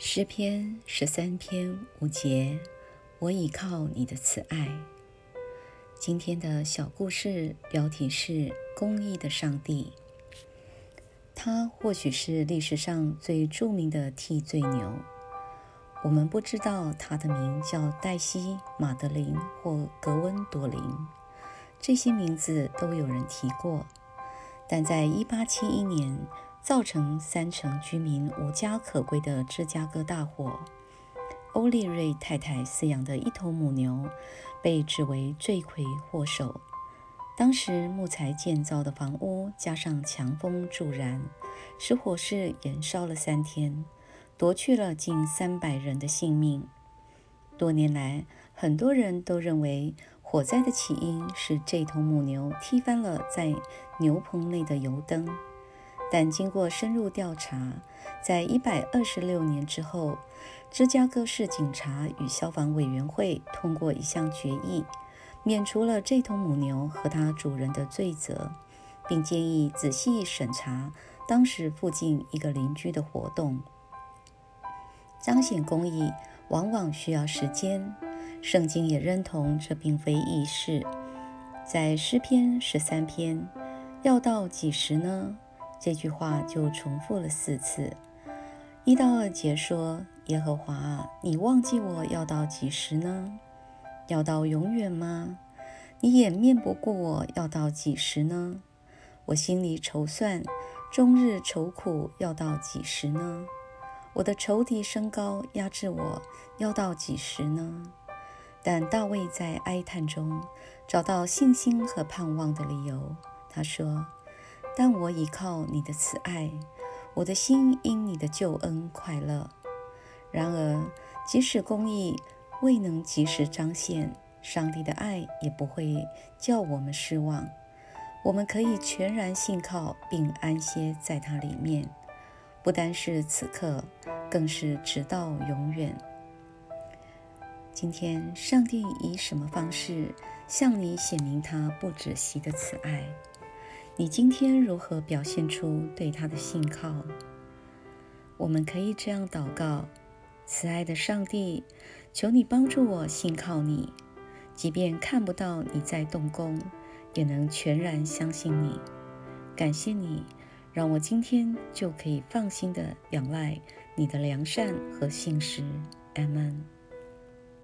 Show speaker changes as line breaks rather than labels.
诗篇十三篇五节，我倚靠你的慈爱。今天的小故事标题是“公义的上帝”。他或许是历史上最著名的替罪牛。我们不知道他的名叫黛西、马德琳或格温多林，这些名字都有人提过。但在一八七一年。造成三成居民无家可归的芝加哥大火，欧利瑞太太饲养的一头母牛被指为罪魁祸首。当时木材建造的房屋加上强风助燃，使火势延烧了三天，夺去了近三百人的性命。多年来，很多人都认为火灾的起因是这头母牛踢翻了在牛棚内的油灯。但经过深入调查，在一百二十六年之后，芝加哥市警察与消防委员会通过一项决议，免除了这头母牛和它主人的罪责，并建议仔细审查当时附近一个邻居的活动。彰显公义往往需要时间，圣经也认同这并非易事。在诗篇十三篇，要到几时呢？这句话就重复了四次。一到二节说：“耶和华啊，你忘记我要到几时呢？要到永远吗？你掩面不顾我要到几时呢？我心里筹算，终日愁苦，要到几时呢？我的仇敌升高，压制我，要到几时呢？”但大卫在哀叹中找到信心和盼望的理由。他说。但我倚靠你的慈爱，我的心因你的救恩快乐。然而，即使公义未能及时彰显，上帝的爱也不会叫我们失望。我们可以全然信靠并安歇在它里面，不单是此刻，更是直到永远。今天，上帝以什么方式向你显明他不止息的慈爱？你今天如何表现出对他的信靠？我们可以这样祷告：慈爱的上帝，求你帮助我信靠你，即便看不到你在动工，也能全然相信你。感谢你，让我今天就可以放心的仰赖你的良善和信实。阿门。